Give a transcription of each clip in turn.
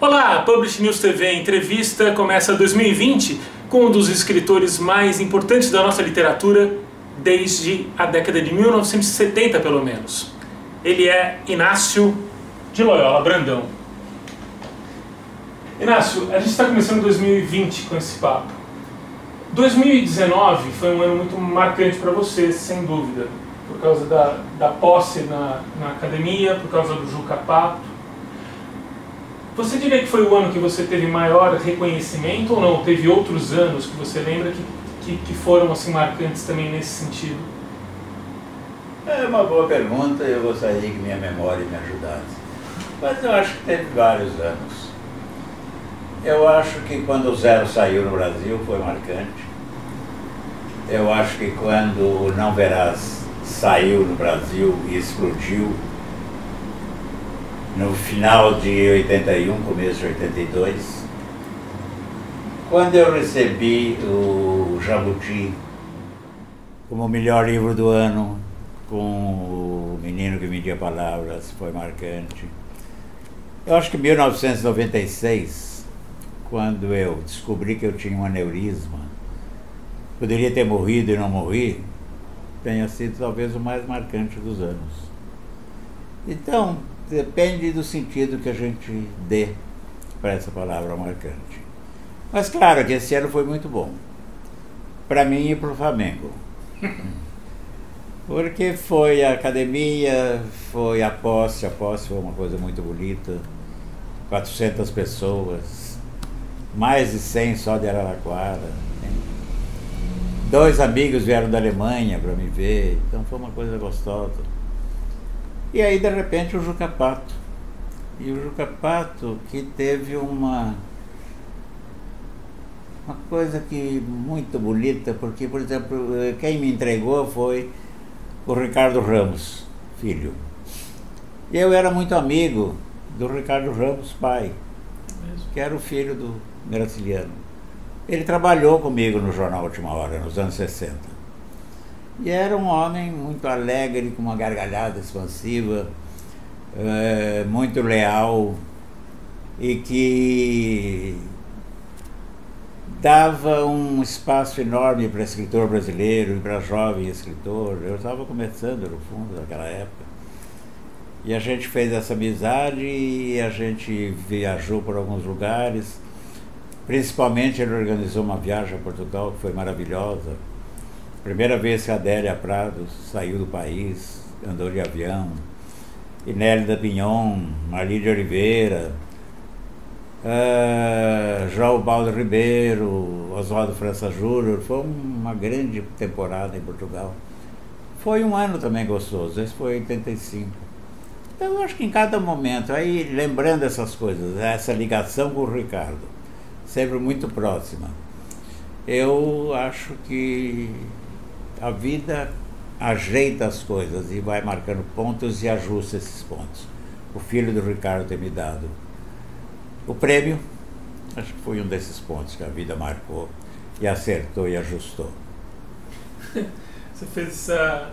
Olá, Publish News TV Entrevista começa 2020 com um dos escritores mais importantes da nossa literatura desde a década de 1970, pelo menos. Ele é Inácio de Loyola Brandão. Inácio, a gente está começando 2020 com esse papo. 2019 foi um ano muito marcante para você, sem dúvida, por causa da, da posse na, na academia, por causa do Juca Pato. Você diria que foi o ano que você teve maior reconhecimento ou não? Teve outros anos que você lembra que, que, que foram assim marcantes também nesse sentido? É uma boa pergunta eu gostaria que minha memória me ajudasse. Mas eu acho que teve vários anos. Eu acho que quando o Zero saiu no Brasil foi marcante. Eu acho que quando o Não Verás saiu no Brasil e explodiu, no final de 81, começo de 82, quando eu recebi o Jabuti como o melhor livro do ano, com o Menino que Media Palavras, foi marcante. Eu acho que 1996, quando eu descobri que eu tinha um aneurisma, poderia ter morrido e não morri, tenha sido talvez o mais marcante dos anos. Então, depende do sentido que a gente dê para essa palavra marcante. Mas claro que esse ano foi muito bom. Para mim e para o Flamengo. Porque foi a academia, foi a posse, a posse foi uma coisa muito bonita. 400 pessoas, mais de 100 só de Araraquara. Dois amigos vieram da Alemanha para me ver, então foi uma coisa gostosa. E aí, de repente, o Juca Pato. E o Juca Pato que teve uma, uma coisa que muito bonita, porque, por exemplo, quem me entregou foi o Ricardo Ramos, filho. E eu era muito amigo do Ricardo Ramos, pai, que era o filho do Graciliano. Ele trabalhou comigo no Jornal Última Hora, nos anos 60. E era um homem muito alegre, com uma gargalhada expansiva, é, muito leal e que dava um espaço enorme para escritor brasileiro e para jovem escritor. Eu estava começando, no fundo, naquela época. E a gente fez essa amizade e a gente viajou por alguns lugares. Principalmente ele organizou uma viagem a Portugal que foi maravilhosa Primeira vez que a Adélia Prado saiu do país, andou de avião. Inélida Pinhon, Marli de Oliveira, uh, João Baldo Ribeiro, Oswaldo França Júnior. Foi uma grande temporada em Portugal. Foi um ano também gostoso, esse foi 85. Então eu acho que em cada momento, aí lembrando essas coisas, essa ligação com o Ricardo, sempre muito próxima, eu acho que a vida ajeita as coisas e vai marcando pontos e ajusta esses pontos. O filho do Ricardo ter me dado o prêmio, acho que foi um desses pontos que a vida marcou e acertou e ajustou. Você fez essa,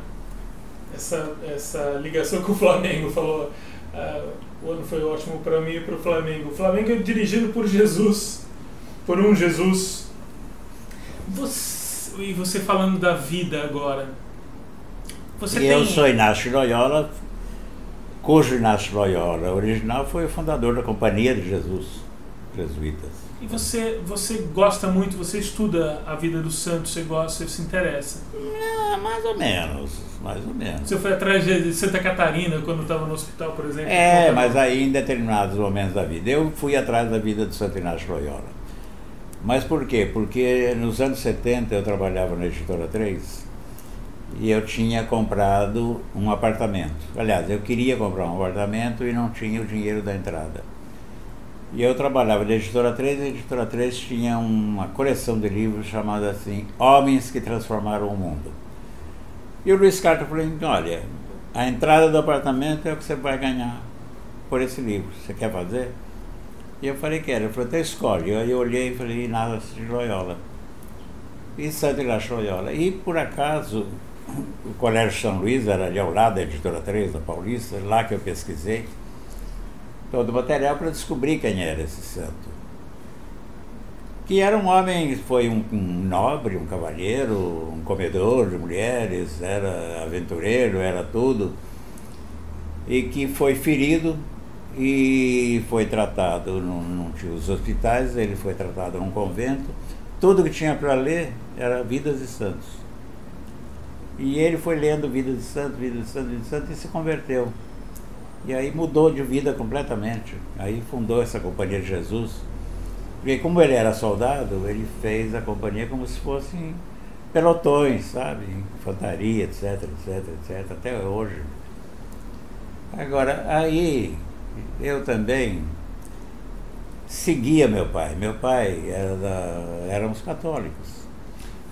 essa, essa ligação com o Flamengo, falou uh, o ano foi ótimo para mim e para o Flamengo. O Flamengo é dirigido por Jesus, por um Jesus. Você e você falando da vida agora. Você tem... eu sou Inácio Loyola, cujo Inácio Loyola original foi o fundador da Companhia de Jesus, Jesuítas. E você, você gosta muito, você estuda a vida dos santos, você gosta, você se interessa? Não, mais ou menos, mais ou menos. Você foi atrás de Santa Catarina quando estava no hospital, por exemplo? É, mas aí em determinados momentos da vida. Eu fui atrás da vida de Santo Inácio Loyola. Mas por quê? Porque nos anos 70 eu trabalhava na Editora 3 e eu tinha comprado um apartamento. Aliás, eu queria comprar um apartamento e não tinha o dinheiro da entrada. E eu trabalhava na Editora 3 e a Editora 3 tinha uma coleção de livros chamada assim Homens que Transformaram o Mundo. E o Luiz Carter falou assim, olha, a entrada do apartamento é o que você vai ganhar por esse livro. Você quer fazer? E eu falei que era. Ele falou, até escolhe. Aí eu olhei e falei, Inácio de Loyola. E Santo Inácio Loyola. E por acaso, o Colégio São Luís era ali ao lado da Editora 3 da Paulista, lá que eu pesquisei. todo o material para descobrir quem era esse santo. Que era um homem, foi um, um nobre, um cavalheiro, um comedor de mulheres, era aventureiro, era tudo, e que foi ferido e foi tratado, não, tinha os hospitais, ele foi tratado num convento. Tudo que tinha para ler era Vidas de Santos. E ele foi lendo Vidas de Santos, Vidas de Santos, Vidas de Santos e se converteu. E aí mudou de vida completamente. Aí fundou essa Companhia de Jesus. Porque como ele era soldado, ele fez a companhia como se fossem pelotões, sabe? Infantaria, etc, etc, etc, até hoje. Agora, aí eu também seguia meu pai. Meu pai era éramos católicos.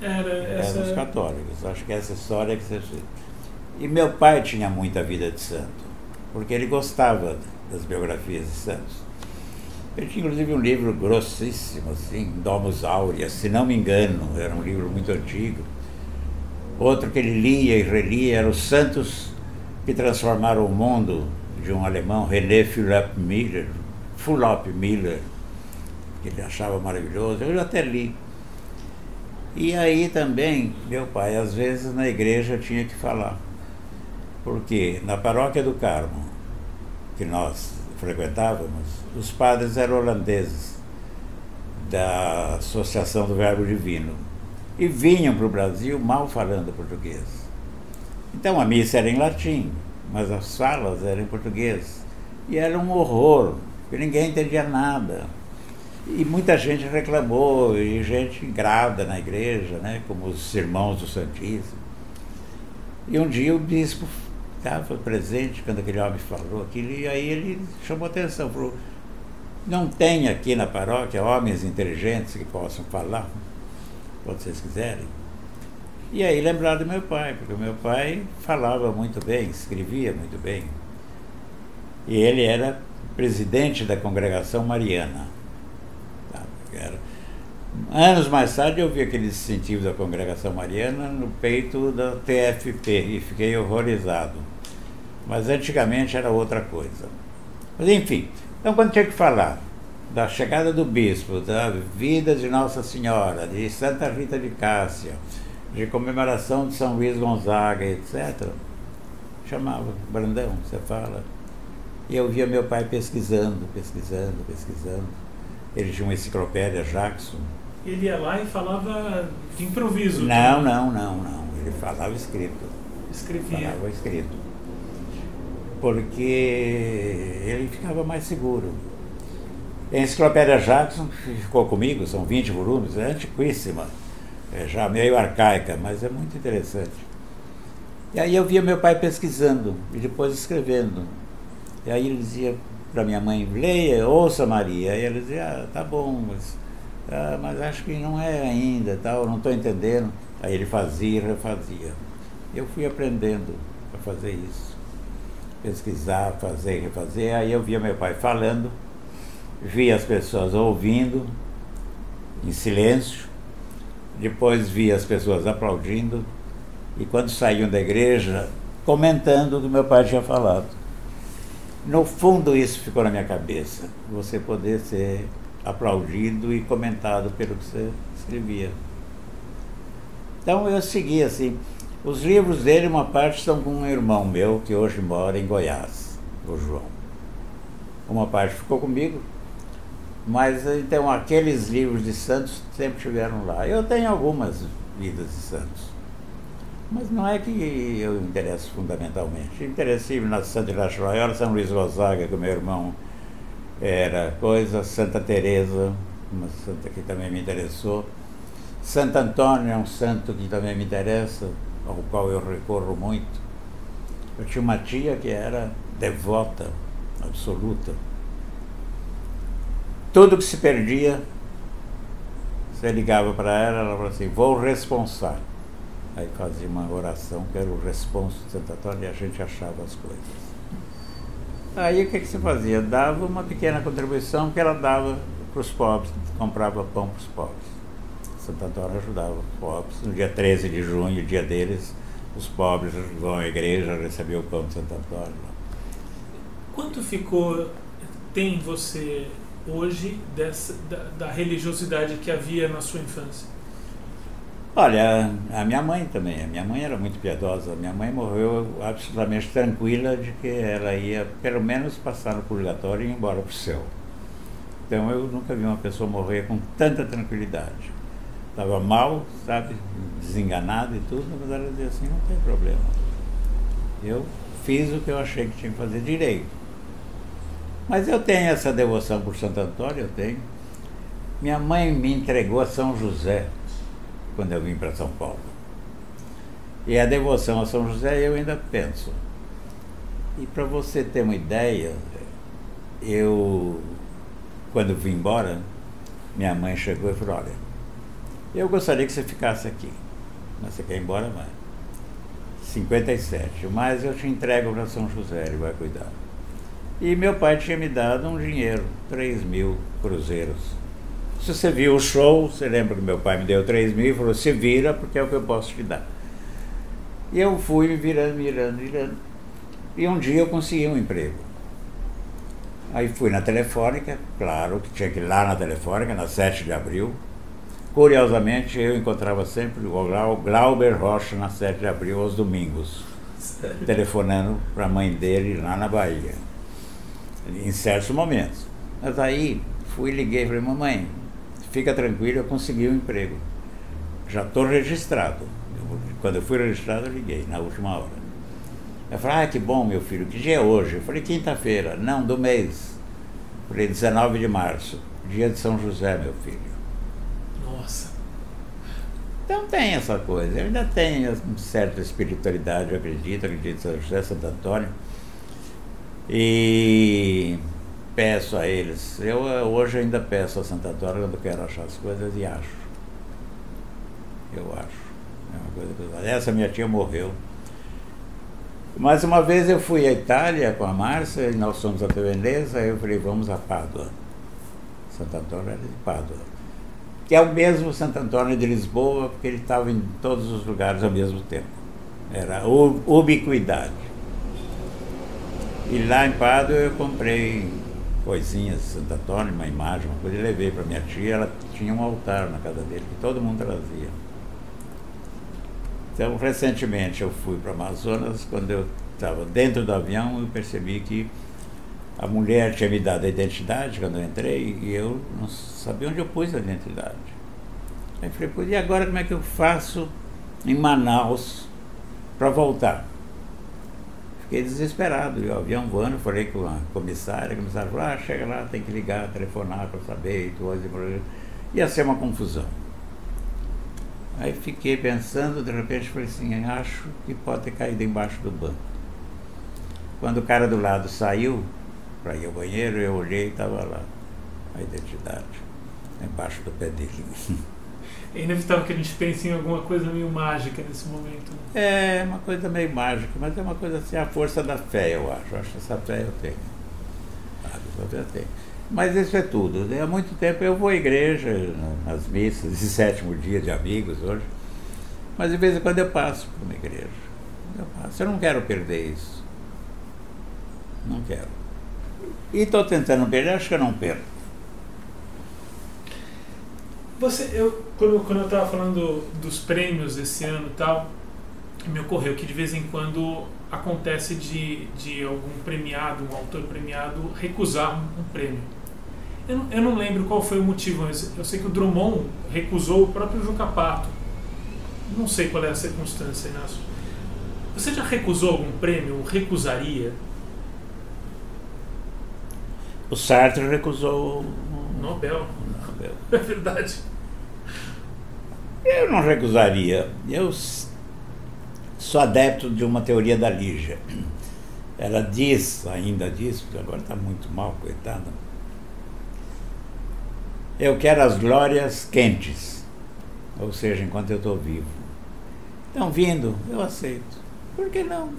Era essa... Éramos católicos. Acho que essa história que você. E meu pai tinha muita vida de santo, porque ele gostava das biografias de santos. Ele tinha inclusive um livro grossíssimo, assim, Domus Áurea, se não me engano, era um livro muito antigo. Outro que ele lia e relia era Os Santos que Transformaram o Mundo, de um alemão, René Philipp Miller, Fulop Miller, que ele achava maravilhoso, eu até li. E aí também, meu pai, às vezes na igreja tinha que falar. Porque na paróquia do Carmo, que nós frequentávamos, os padres eram holandeses, da Associação do Verbo Divino, e vinham para o Brasil mal falando português. Então a missa era em latim, mas as falas eram em português. E era um horror, porque ninguém entendia nada. E muita gente reclamou, e gente grávida na igreja, né, como os irmãos do Santíssimo. E um dia o bispo estava presente quando aquele homem falou aquilo, e aí ele chamou atenção, falou, não tem aqui na paróquia homens inteligentes que possam falar, quando vocês quiserem. E aí lembraram do meu pai, porque o meu pai falava muito bem, escrevia muito bem. E ele era presidente da congregação mariana. Tá? Era. Anos mais tarde eu vi aquele distintivo da congregação mariana no peito da TFP e fiquei horrorizado. Mas antigamente era outra coisa. Mas enfim, então quando tinha que falar da chegada do bispo, da vida de Nossa Senhora, de Santa Rita de Cássia, de comemoração de São Luís Gonzaga, etc. Chamava, Brandão, você fala. E eu via meu pai pesquisando, pesquisando, pesquisando. Ele tinha uma enciclopédia Jackson. Ele ia lá e falava de improviso. Não, não, não, não. Ele falava escrito. Escrevia. Falava escrito. Porque ele ficava mais seguro. A enciclopédia Jackson ficou comigo, são 20 volumes, é antiquíssima é já meio arcaica, mas é muito interessante. E aí eu via meu pai pesquisando e depois escrevendo. E aí ele dizia para minha mãe, leia, ouça Maria. E ela dizia, ah, tá bom, mas, ah, mas acho que não é ainda, tal, não estou entendendo. Aí ele fazia e refazia. Eu fui aprendendo a fazer isso. Pesquisar, fazer e refazer. Aí eu via meu pai falando, via as pessoas ouvindo, em silêncio, depois via as pessoas aplaudindo e quando saíam da igreja, comentando o que meu pai tinha falado. No fundo, isso ficou na minha cabeça, você poder ser aplaudido e comentado pelo que você escrevia. Então eu segui assim. Os livros dele, uma parte são com um irmão meu que hoje mora em Goiás, o João. Uma parte ficou comigo, mas então aqueles livros de Santos sempre estiveram lá. Eu tenho algumas vidas de Santos. Mas não é que eu interesso fundamentalmente. Interessei na Santa Royal, São Luís Gonzaga, que meu irmão era coisa, Santa Teresa, uma santa que também me interessou. Santo Antônio é um santo que também me interessa, ao qual eu recorro muito. Eu tinha uma tia que era devota absoluta tudo que se perdia, você ligava para ela, ela falava assim, vou responsar. Aí fazia uma oração que era o responso Antônio e a gente achava as coisas. Aí o que, que se fazia? Dava uma pequena contribuição que ela dava para os pobres, comprava pão para os pobres. Santo Antônio ajudava os pobres. No dia 13 de junho, dia deles, os pobres vão à igreja receber o pão de Santo Antônio. Quanto ficou tem você hoje dessa, da, da religiosidade que havia na sua infância? Olha, a minha mãe também. A minha mãe era muito piedosa. A minha mãe morreu absolutamente tranquila de que ela ia, pelo menos, passar no purgatório e ir embora para o céu. Então eu nunca vi uma pessoa morrer com tanta tranquilidade. Estava mal, sabe, desenganado e tudo, mas ela dizia assim, não tem problema. Eu fiz o que eu achei que tinha que fazer direito. Mas eu tenho essa devoção por Santo Antônio, eu tenho. Minha mãe me entregou a São José quando eu vim para São Paulo. E a devoção a São José eu ainda penso. E para você ter uma ideia, eu, quando vim embora, minha mãe chegou e falou, olha, eu gostaria que você ficasse aqui. Mas você quer ir embora, mãe? 57, mas eu te entrego para São José, ele vai cuidar. E meu pai tinha me dado um dinheiro, 3 mil cruzeiros se você viu o show, você lembra que meu pai me deu 3 mil e falou, se vira porque é o que eu posso te dar. E eu fui me virando, virando, virando. E um dia eu consegui um emprego. Aí fui na telefônica, claro que tinha que ir lá na telefônica, na 7 de abril. Curiosamente, eu encontrava sempre o Glauber Rocha na 7 de abril aos domingos, Sério? telefonando para a mãe dele lá na Bahia, em certos momentos. Mas aí fui liguei falei, mamãe, fica tranquilo, eu consegui um emprego. Já estou registrado. Eu, quando eu fui registrado, eu liguei, na última hora. Eu falei, ah, que bom, meu filho, que dia é hoje? Eu falei, quinta-feira. Não, do mês. Eu falei, 19 de março, dia de São José, meu filho. Nossa. Então tem essa coisa. Eu ainda tenho certa espiritualidade, eu acredito, acredito em São José, Santo Antônio. E peço a eles. Eu eh, hoje ainda peço a Santa Antônio quando quero achar as coisas e acho. Eu acho. É uma coisa pesada. Essa minha tia morreu. Mas uma vez eu fui à Itália com a Márcia e nós fomos até Veneza, eu falei, vamos a Pádua. Santo Antônio era de Pádua. Que é o mesmo Santo Antônio de Lisboa, porque ele estava em todos os lugares ao mesmo tempo. Era ubiquidade. E lá em Pádua eu comprei coisinhas, Santo Antônio, uma imagem, uma coisa, e levei para minha tia, ela tinha um altar na casa dele, que todo mundo trazia. Então, recentemente eu fui para Amazonas, quando eu estava dentro do avião, eu percebi que a mulher tinha me dado a identidade quando eu entrei, e eu não sabia onde eu pus a identidade. Aí falei, e agora como é que eu faço em Manaus para voltar? Fiquei desesperado, e o avião voando, falei com a comissária, a comissária falou, ah, chega lá, tem que ligar, telefonar para saber, e tudo. Ia ser uma confusão. Aí fiquei pensando, de repente falei assim, acho que pode ter caído embaixo do banco. Quando o cara do lado saiu para ir ao banheiro, eu olhei e estava lá, a identidade, embaixo do pé dele. É inevitável que a gente pense em alguma coisa meio mágica nesse momento. Né? É, uma coisa meio mágica, mas é uma coisa assim, a força da fé, eu acho. Eu acho que essa fé eu tenho. Fé eu tenho. Mas isso é tudo. Há muito tempo eu vou à igreja, nas missas, esse sétimo dia de amigos hoje. Mas de vez em quando eu passo por uma igreja. Eu passo. Eu não quero perder isso. Não quero. E estou tentando perder, acho que eu não perco. Você, eu, quando, quando eu estava falando dos prêmios esse ano e tal, me ocorreu que de vez em quando acontece de, de algum premiado, um autor premiado, recusar um, um prêmio. Eu não, eu não, lembro qual foi o motivo, mas eu sei que o Drummond recusou o próprio Juca Pato. Não sei qual é a circunstância, Inácio. Você já recusou algum prêmio? Ou recusaria? O Sartre recusou o Nobel. É verdade. Eu não recusaria. Eu sou adepto de uma teoria da Lígia. Ela diz, ainda diz, porque agora está muito mal, coitada. Eu quero as glórias quentes, ou seja, enquanto eu estou vivo. Estão vindo, eu aceito. Por que não?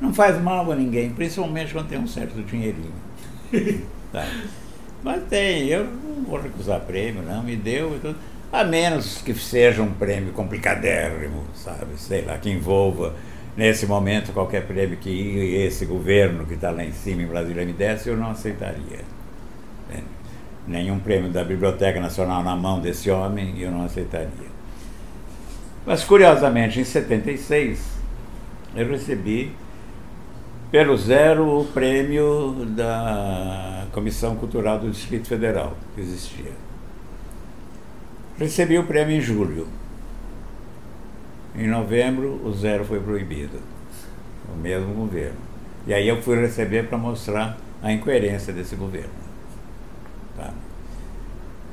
Não faz mal a ninguém, principalmente quando tem um certo dinheirinho. tá. Mas tem, eu não vou recusar prêmio, não, me deu e tudo. A menos que seja um prêmio complicadérrimo, sabe? Sei lá, que envolva nesse momento qualquer prêmio que esse governo que está lá em cima em Brasília me desse, eu não aceitaria. Nenhum prêmio da Biblioteca Nacional na mão desse homem eu não aceitaria. Mas, curiosamente, em 76, eu recebi pelo zero o prêmio da Comissão Cultural do Distrito Federal, que existia. Recebi o prêmio em julho. Em novembro, o zero foi proibido. O mesmo governo. E aí eu fui receber para mostrar a incoerência desse governo. Tá?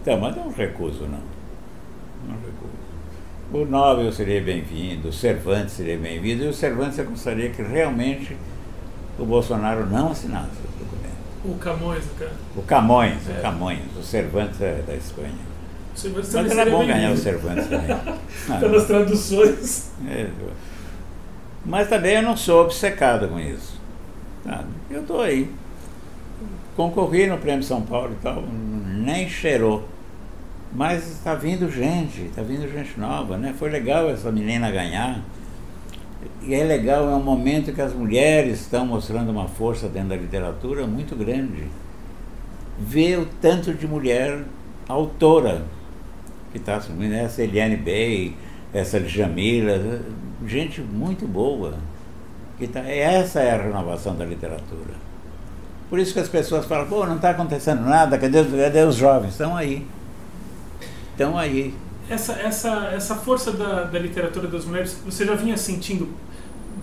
Então, mas não recuso, não. Não recuso. O Nobel seria bem-vindo, o Cervantes seria bem-vindo, e o Cervantes eu gostaria que realmente o Bolsonaro não assinasse o documento. O Camões, cara. O Camões, é. o Camões, o Cervantes é da Espanha. Cervantes Mas era bom ganhar o Cervantes também. Pelas traduções. É, mas também eu não sou obcecado com isso. Tá? Eu estou aí. Concorri no Prêmio São Paulo e tal, nem cheirou. Mas está vindo gente, está vindo gente nova, né? Foi legal essa menina ganhar. E é legal, é um momento que as mulheres estão mostrando uma força dentro da literatura muito grande. Ver o tanto de mulher autora que está assumindo, essa Eliane Bey, essa Jamila, gente muito boa. Que tá, essa é a renovação da literatura. Por isso que as pessoas falam, pô, não está acontecendo nada, cadê, cadê os jovens? Estão aí. Estão aí. Essa, essa, essa força da, da literatura das mulheres, você já vinha sentindo?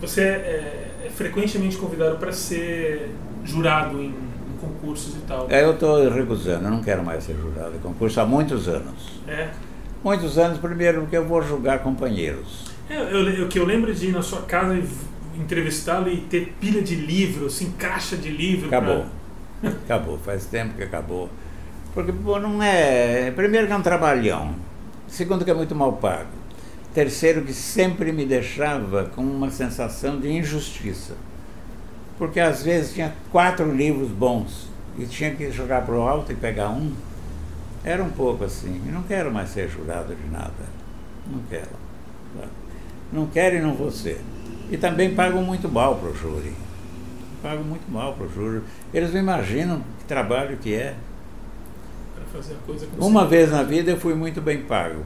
Você é, é frequentemente convidado para ser jurado em, concursos e tal. É, eu estou recusando, eu não quero mais ser jurado em concurso há muitos anos. É. Muitos anos, primeiro, porque eu vou julgar companheiros. É, eu, o que eu lembro de ir na sua casa e entrevistá-lo e ter pilha de livros, assim, caixa de livro. Acabou. Pra... acabou, faz tempo que acabou. Porque, pô, não é. Primeiro que é um trabalhão. Segundo que é muito mal pago. Terceiro que sempre me deixava com uma sensação de injustiça. Porque às vezes tinha quatro livros bons e tinha que jogar para o alto e pegar um. Era um pouco assim. E não quero mais ser jurado de nada. Não quero. Não quero e não vou ser. E também pago muito mal para o júri. Pago muito mal para o júri. Eles não imaginam que trabalho que é fazer a coisa Uma vez na vida eu fui muito bem pago.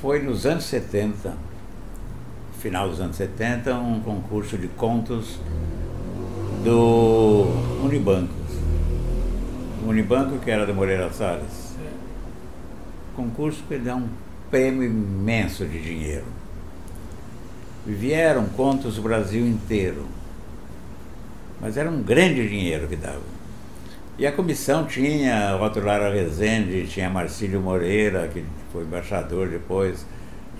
Foi nos anos 70, final dos anos 70, um concurso de contos do Unibanco. O Unibanco, que era da Moreira Salles. Concurso que dá um prêmio imenso de dinheiro. Vieram contos do Brasil inteiro. Mas era um grande dinheiro que dava. E a comissão tinha Otto Lara Rezende, tinha Marcílio Moreira, que foi embaixador depois,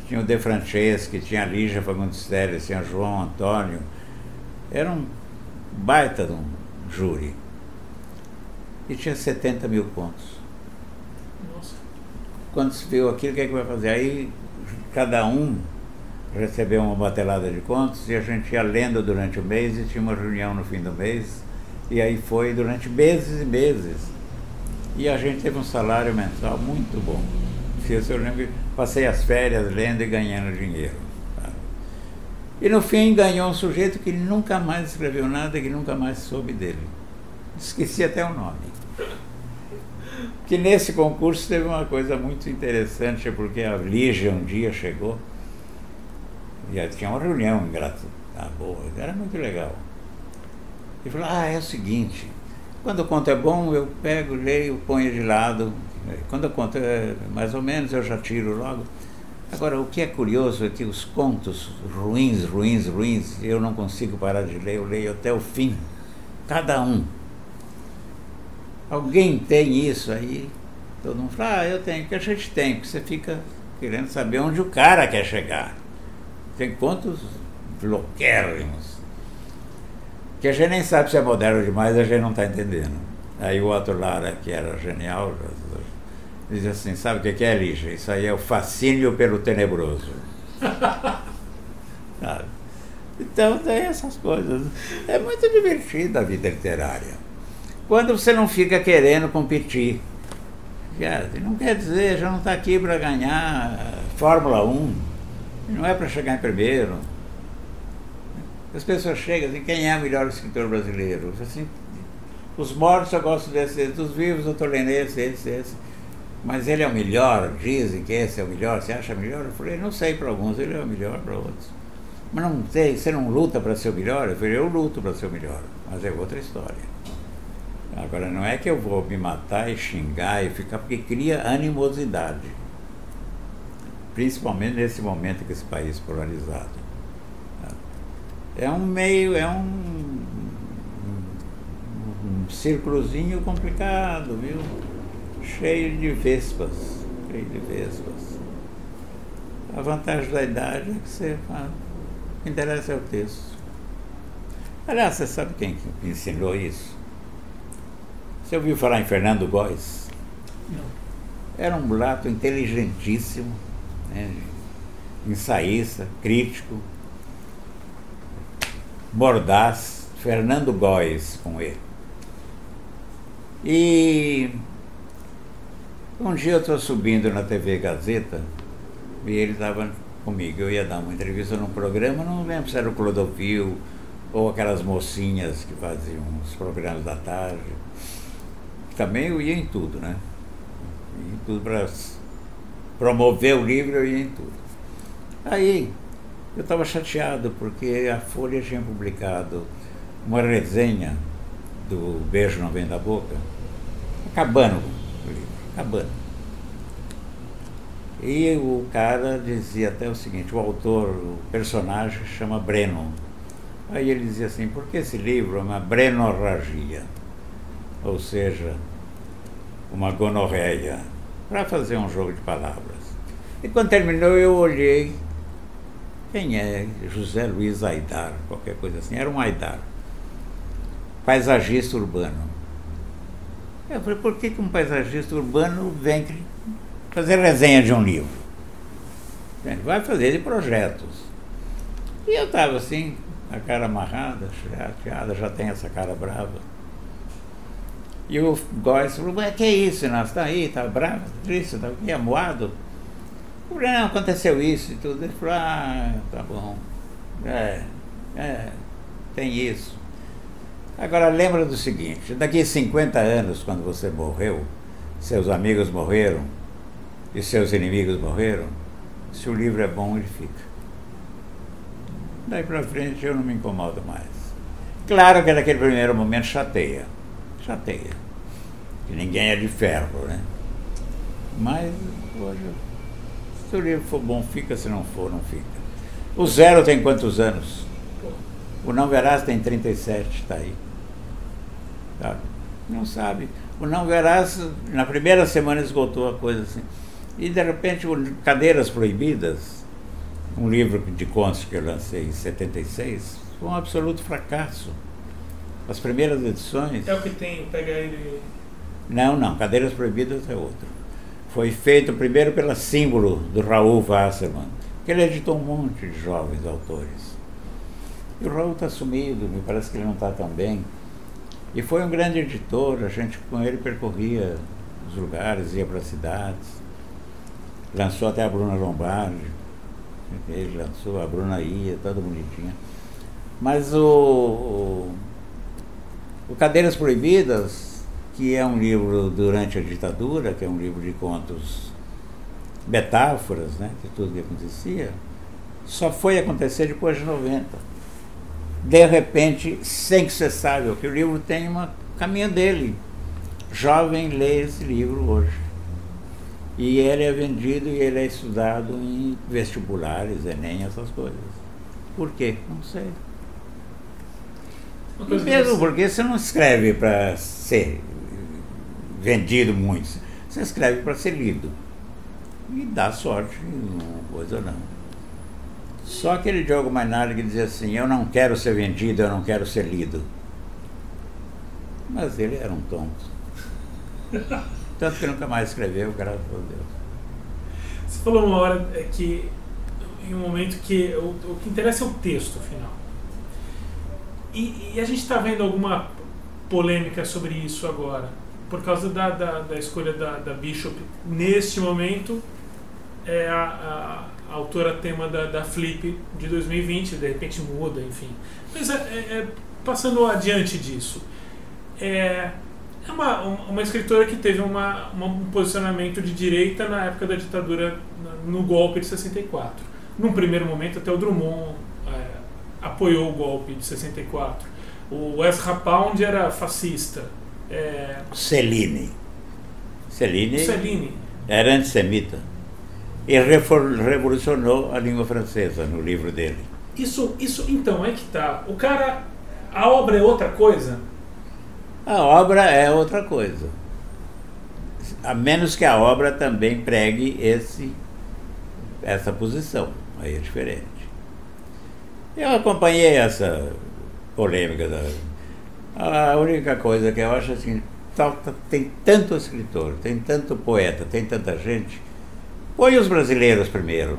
tinha o De Franceschi, tinha a Lígia Fagundes Teles, tinha João Antônio. Era um baita de um júri. E tinha 70 mil pontos. Nossa. Quando se viu aquilo, o que, é que vai fazer? Aí cada um recebeu uma batelada de contos e a gente ia lendo durante o mês e tinha uma reunião no fim do mês e aí foi durante meses e meses. E a gente teve um salário mensal muito bom. Eu lembro passei as férias lendo e ganhando dinheiro. E no fim ganhou um sujeito que nunca mais escreveu nada, que nunca mais soube dele. Esqueci até o nome. Que nesse concurso teve uma coisa muito interessante, porque a Lígia um dia chegou e tinha uma reunião engraçada, ah, boa, era muito legal. Ele falou, ah, é o seguinte, quando o conto é bom, eu pego, leio, ponho de lado. Quando o conto é mais ou menos, eu já tiro logo. Agora, o que é curioso é que os contos ruins, ruins, ruins, eu não consigo parar de ler, eu leio até o fim. Cada um. Alguém tem isso aí? Todo mundo fala, ah, eu tenho, que a gente tem, porque você fica querendo saber onde o cara quer chegar. Tem contos bloquérrimos que a gente nem sabe se é moderno demais, a gente não está entendendo. Aí o outro Lara, que era genial, dizia assim, sabe o que é, Lígia? Isso aí é o fascínio pelo tenebroso. Então tem essas coisas. É muito divertida a vida literária. Quando você não fica querendo competir. Não quer dizer, já não está aqui para ganhar Fórmula 1. Não é para chegar em primeiro. As pessoas chegam assim, quem é o melhor escritor brasileiro? Assim, Os mortos eu gosto desses, dos vivos eu estou lendo esse, esse, esse. Mas ele é o melhor, dizem que esse é o melhor, você acha melhor? Eu falei, não sei para alguns, ele é o melhor para outros. Mas não sei, você não luta para ser o melhor? Eu falei, eu luto para ser o melhor, mas é outra história. Agora, não é que eu vou me matar e xingar e ficar, porque cria animosidade. Principalmente nesse momento que esse país polarizado. É um meio, é um, um, um círculozinho complicado, viu? Cheio de vespas, cheio de vespas. A vantagem da idade é que você fala, o que interessa é o texto. Aliás, você sabe quem que ensinou isso? Você ouviu falar em Fernando Góes? Não. Era um mulato inteligentíssimo, né? ensaísta, crítico, mordaz, Fernando Góes com ele. E um dia eu estou subindo na TV Gazeta e ele estava comigo. Eu ia dar uma entrevista num programa, não lembro se era o Clodovil ou aquelas mocinhas que faziam os programas da tarde também eu ia em tudo, né? Ia em tudo para promover o livro, eu ia em tudo. Aí eu estava chateado porque a Folha tinha publicado uma resenha do Beijo Não Vem da Boca, acabando acabando. E o cara dizia até o seguinte, o autor, o personagem chama Breno. Aí ele dizia assim, por que esse livro é uma brenorragia? ou seja, uma gonorreia, para fazer um jogo de palavras. E quando terminou, eu olhei. Quem é? José Luiz Aidar, qualquer coisa assim. Era um Aidar, paisagista urbano. Eu falei, por que, que um paisagista urbano vem fazer resenha de um livro? Vai fazer de projetos. E eu estava assim, a cara amarrada, chateada, já tem essa cara brava. E o Góes falou, mas que é isso, nós está aí, está bravo, triste, está aqui, amuado. Eu falei, não, aconteceu isso e tudo. Ele falou, ah, tá bom. É, é, tem isso. Agora lembra do seguinte, daqui a 50 anos, quando você morreu, seus amigos morreram e seus inimigos morreram, se o livro é bom, ele fica. Daí para frente eu não me incomodo mais. Claro que naquele primeiro momento chateia chateia. Que ninguém é de ferro, né? Mas hoje, se o livro for bom, fica, se não for, não fica. O Zero tem quantos anos? O Não Verás tem 37, está aí. Sabe? Não sabe. O Não Verás, na primeira semana, esgotou a coisa assim. E de repente, Cadeiras Proibidas, um livro de contos que eu lancei em 76, foi um absoluto fracasso. As primeiras edições. É o que tem, pega ele. Não, não, Cadeiras Proibidas é outro. Foi feito primeiro pela símbolo do Raul Wasserman, que ele editou um monte de jovens autores. E o Raul está sumido, me parece que ele não está tão bem. E foi um grande editor, a gente com ele percorria os lugares, ia para as cidades. Lançou até a Bruna Lombardi. Ele lançou, a Bruna ia, toda bonitinha. Mas o, o Cadeiras Proibidas, que é um livro durante a ditadura, que é um livro de contos, metáforas, né, de tudo que acontecia, só foi acontecer depois de 90. De repente, sem que você saiba, que o livro tem uma caminho dele. Jovem lê esse livro hoje. E ele é vendido e ele é estudado em vestibulares, Enem, essas coisas. Por quê? Não sei. Mesmo porque você não escreve para ser vendido muito, você escreve para ser lido. E dá sorte uma coisa não. Só aquele Diogo Mainardi que dizia assim, eu não quero ser vendido, eu não quero ser lido. Mas ele era um tonto. Tanto que nunca mais escreveu, graças a Deus. Você falou uma hora é, que, em um momento que o, o que interessa é o texto final. E, e a gente está vendo alguma polêmica sobre isso agora, por causa da, da, da escolha da, da, Bishop. Neste momento, é a, a, a autora tema da, da, Flip de 2020, de repente muda, enfim. Mas é, é, é passando adiante disso, é, é uma, uma escritora que teve uma, uma, um posicionamento de direita na época da ditadura, no golpe de 64. Num primeiro momento, até o Drummond é, apoiou o golpe de 64. O Ezra Pound era fascista. É... Celine. Celine. Celine. Era antissemita. E revolucionou a língua francesa no livro dele. Isso, isso então, é que tá. O cara. A obra é outra coisa? A obra é outra coisa. A menos que a obra também pregue esse, essa posição. Aí é diferente. Eu acompanhei essa polêmica. Da, a única coisa que eu acho assim, falta, tem tanto escritor, tem tanto poeta, tem tanta gente. Põe os brasileiros primeiro.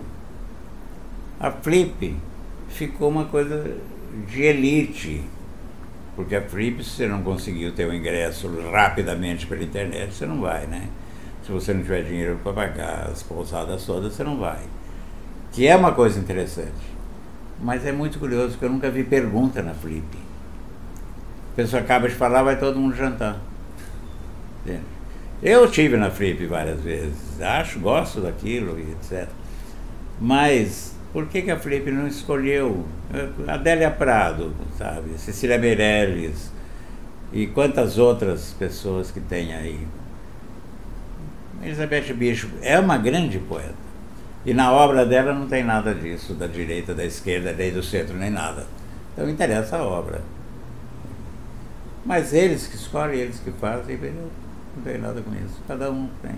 A Flip ficou uma coisa de elite porque a Flip, se você não conseguiu ter o um ingresso rapidamente pela internet, você não vai, né? Se você não tiver dinheiro para pagar as pousadas todas, você não vai. Que é uma coisa interessante. Mas é muito curioso, porque eu nunca vi pergunta na Flip. A pessoa acaba de falar, vai todo mundo jantar. Entende? Eu tive na Flip várias vezes, acho, gosto daquilo e etc. Mas por que, que a Felipe não escolheu Adélia Prado, sabe? Cecília Meirelles e quantas outras pessoas que tem aí? Elizabeth Bicho é uma grande poeta. E na obra dela não tem nada disso, da direita, da esquerda, nem do centro, nem nada. Então interessa a obra. Mas eles que escolhem, eles que fazem, não tem nada com isso. Cada um tem.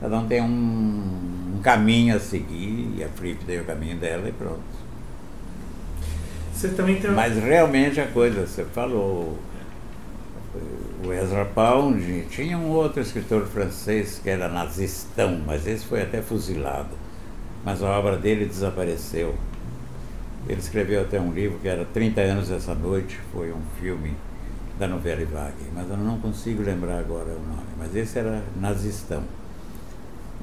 Cada um tem um, um caminho a seguir, e a Flip tem o caminho dela e pronto. Você também tem... Mas realmente a coisa, você falou, o Ezra Pound, tinha um outro escritor francês que era nazistão, mas esse foi até fuzilado. Mas a obra dele desapareceu. Ele escreveu até um livro que era 30 anos essa noite, foi um filme da novela Vague, mas eu não consigo lembrar agora o nome. Mas esse era nazistão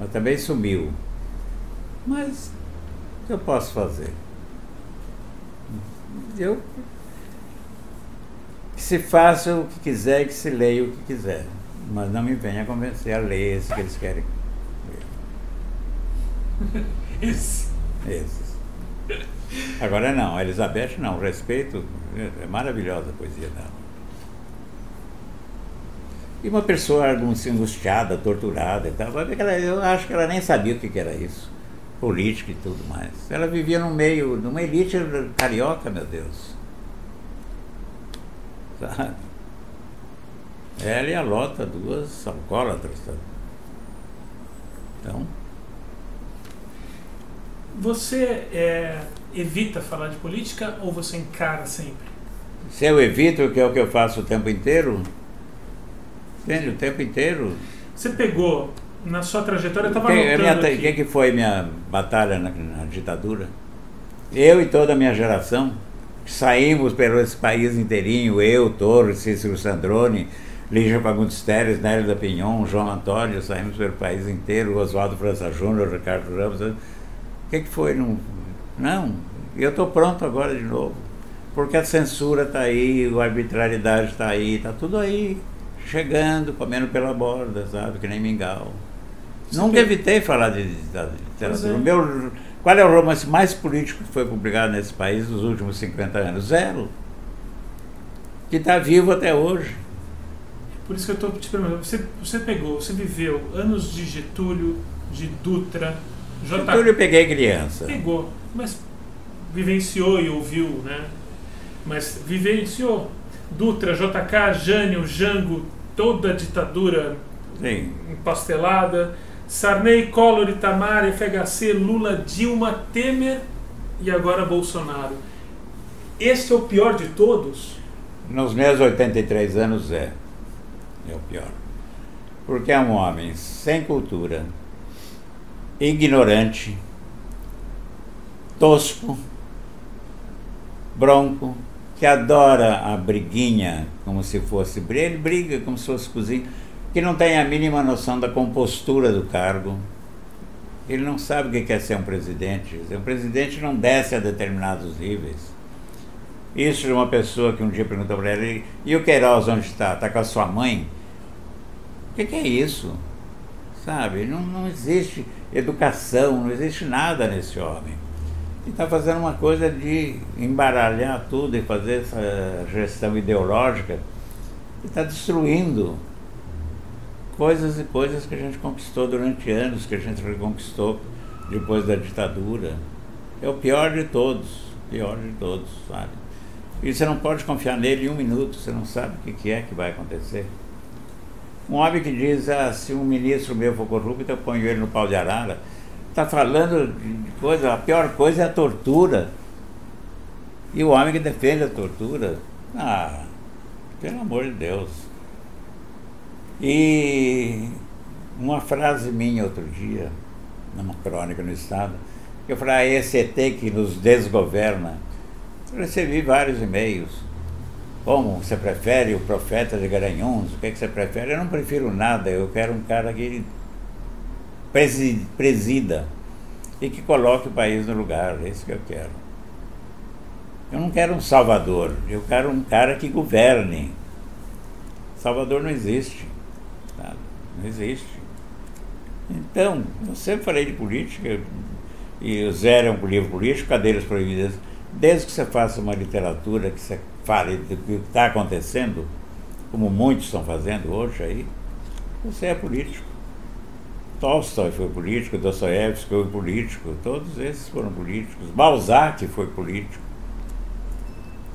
mas também sumiu. Mas o que eu posso fazer? Eu que se faça o que quiser e que se leia o que quiser. Mas não me venha convencer a ler esse que eles querem ler. Esse. Esses. Agora não, a Elizabeth não, respeito, é maravilhosa a poesia dela. E uma pessoa angustiada, torturada e tal. Eu acho que ela nem sabia o que era isso. Política e tudo mais. Ela vivia no meio, numa elite carioca, meu Deus. Sabe? Ela e a Lota, duas alcoólatras. Sabe? Então. Você é, evita falar de política ou você encara sempre? Se eu evito, que é o que eu faço o tempo inteiro, Entende? O tempo inteiro. Você pegou, na sua trajetória, estava anotando O que, que foi minha batalha na, na, ditadura? Eu e toda a minha geração saímos pelo esse país inteirinho, eu, Torres, Cícero Sandrone, Lígia Fagundes Teres, Nélio da Pinhon, João Antônio, saímos pelo país inteiro, Oswaldo França Júnior, Ricardo Ramos. O que, que foi? Não, não eu estou pronto agora de novo. Porque a censura está aí, a arbitrariedade está aí, está tudo aí chegando, comendo pela borda, sabe? Que nem mingau. Nunca evitei falar de, literatura. É. Meu, qual é o romance mais político que foi publicado nesse país nos últimos 50 anos? Zero. Que está vivo até hoje. Por isso que eu estou te perguntando. Você, você pegou, você viveu anos de Getúlio, de Dutra, J... Getúlio eu peguei criança. Pegou, mas vivenciou e ouviu, né? Mas vivenciou. Dutra, JK, Jânio, Jango, toda a ditadura Sim. empastelada. Sarney, Collor, Itamar, FHC, Lula, Dilma, Temer e agora Bolsonaro. Este é o pior de todos? Nos meus 83 anos é. É o pior. Porque é um homem sem cultura, ignorante, tosco, bronco, que adora a briguinha como se fosse. Ele briga como se fosse cozinha, que não tem a mínima noção da compostura do cargo. Ele não sabe o que é ser um presidente. Um presidente não desce a determinados níveis. Isso de uma pessoa que um dia perguntou para ele, e o Queiroz onde está? Está com a sua mãe? O que, que é isso? Sabe? Não, não existe educação, não existe nada nesse homem. E está fazendo uma coisa de embaralhar tudo e fazer essa gestão ideológica e está destruindo coisas e coisas que a gente conquistou durante anos, que a gente reconquistou depois da ditadura. É o pior de todos, pior de todos, sabe? E você não pode confiar nele em um minuto, você não sabe o que é que vai acontecer. Um homem que diz, ah, se um ministro meu for corrupto, eu ponho ele no pau de arara. Está falando de coisa, a pior coisa é a tortura. E o homem que defende a tortura, ah, pelo amor de Deus. E uma frase minha outro dia, numa crônica no Estado, que eu falei, ah, esse ET que nos desgoverna. Eu recebi vários e-mails como você prefere o profeta de Garanhuns? O que, é que você prefere? Eu não prefiro nada, eu quero um cara que presida e que coloque o país no lugar, é isso que eu quero. Eu não quero um salvador, eu quero um cara que governe. Salvador não existe, sabe? não existe. Então, eu sempre falei de política, e o Zero é um livro político, Cadeiras Proibidas, desde que você faça uma literatura que você fale do que está acontecendo, como muitos estão fazendo hoje aí, você é político. Tolstói foi político, Dostoiévski foi político, todos esses foram políticos. Balzac foi político.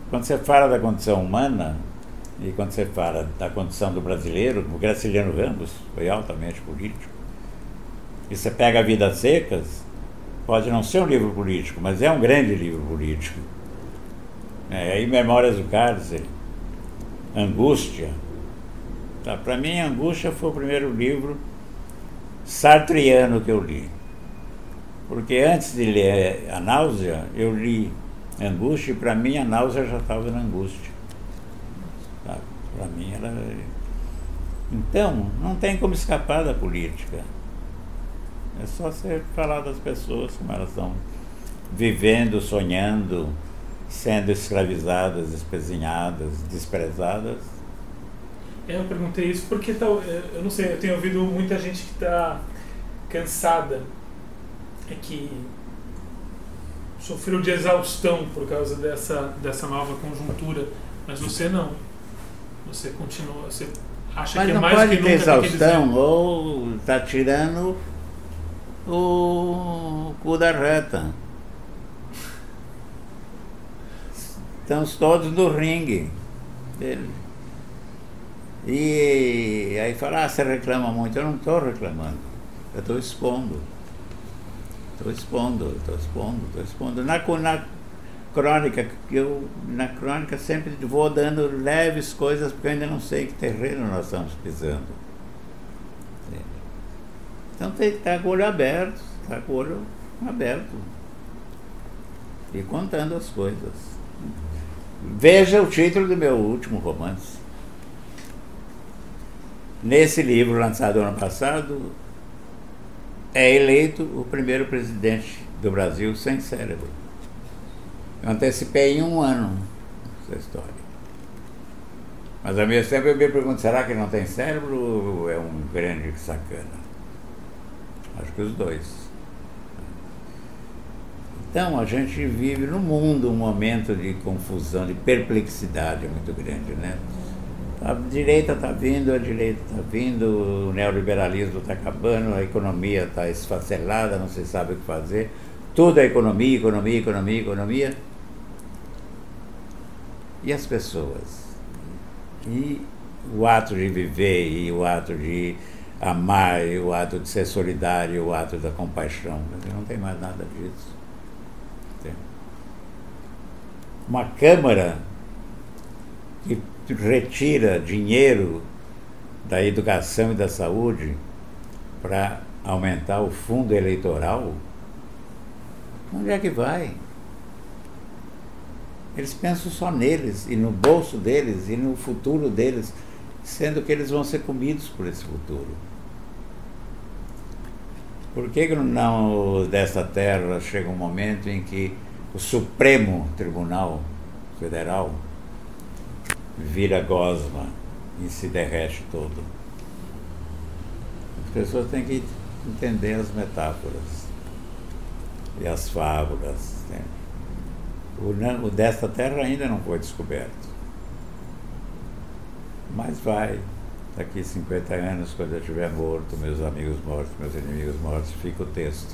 Quando você fala da condição humana, e quando você fala da condição do brasileiro, o Graciliano Ramos foi altamente político. E você pega a Vidas Secas, pode não ser um livro político, mas é um grande livro político. É, e Memórias do Cárcere, Angústia. Tá, Para mim, Angústia foi o primeiro livro sartriano que eu li. Porque antes de ler A Náusea, eu li Angústia e para mim a náusea já estava na angústia. Para mim era. Então, não tem como escapar da política. É só você falar das pessoas como elas estão vivendo, sonhando, sendo escravizadas, espezinhadas, desprezadas. Eu perguntei isso porque tal, é, eu não sei, eu tenho ouvido muita gente que está cansada, é que sofreu de exaustão por causa dessa, dessa nova conjuntura, mas você não. Você continua, você acha mas que é mais do que nunca que exaustão ou está tirando o cu da reta. Estamos todos no ringue. Ele- E aí fala, ah, você reclama muito. Eu não estou reclamando. Eu estou expondo. Estou expondo, estou expondo, estou expondo. Na, na crônica, eu na crônica sempre vou dando leves coisas, porque eu ainda não sei que terreno nós estamos pisando. Entende? Então tem que estar com o olho aberto, estar com o olho aberto. E contando as coisas. Veja o título do meu último romance. Nesse livro, lançado ano passado, é eleito o primeiro presidente do Brasil sem cérebro. Eu antecipei em um ano essa história. Mas ao mesmo tempo eu me pergunto, será que não tem cérebro ou é um grande sacana? Acho que os dois. Então a gente vive no mundo um momento de confusão, de perplexidade muito grande, né? A direita está vindo, a direita está vindo, o neoliberalismo está acabando, a economia está esfacelada, não se sabe o que fazer. Tudo é economia, economia, economia, economia. E as pessoas? E o ato de viver, e o ato de amar, e o ato de ser solidário, e o ato da compaixão. Não tem mais nada disso. Uma Câmara que retira dinheiro da educação e da saúde para aumentar o fundo eleitoral, onde é que vai? Eles pensam só neles e no bolso deles e no futuro deles, sendo que eles vão ser comidos por esse futuro. Por que, que não desta terra chega um momento em que o Supremo Tribunal federal, vira gosma e se derrete todo. As pessoas têm que entender as metáforas e as fábulas. Né? O, o desta terra ainda não foi descoberto. Mas vai. Daqui 50 anos, quando eu estiver morto, meus amigos mortos, meus inimigos mortos, fica o texto.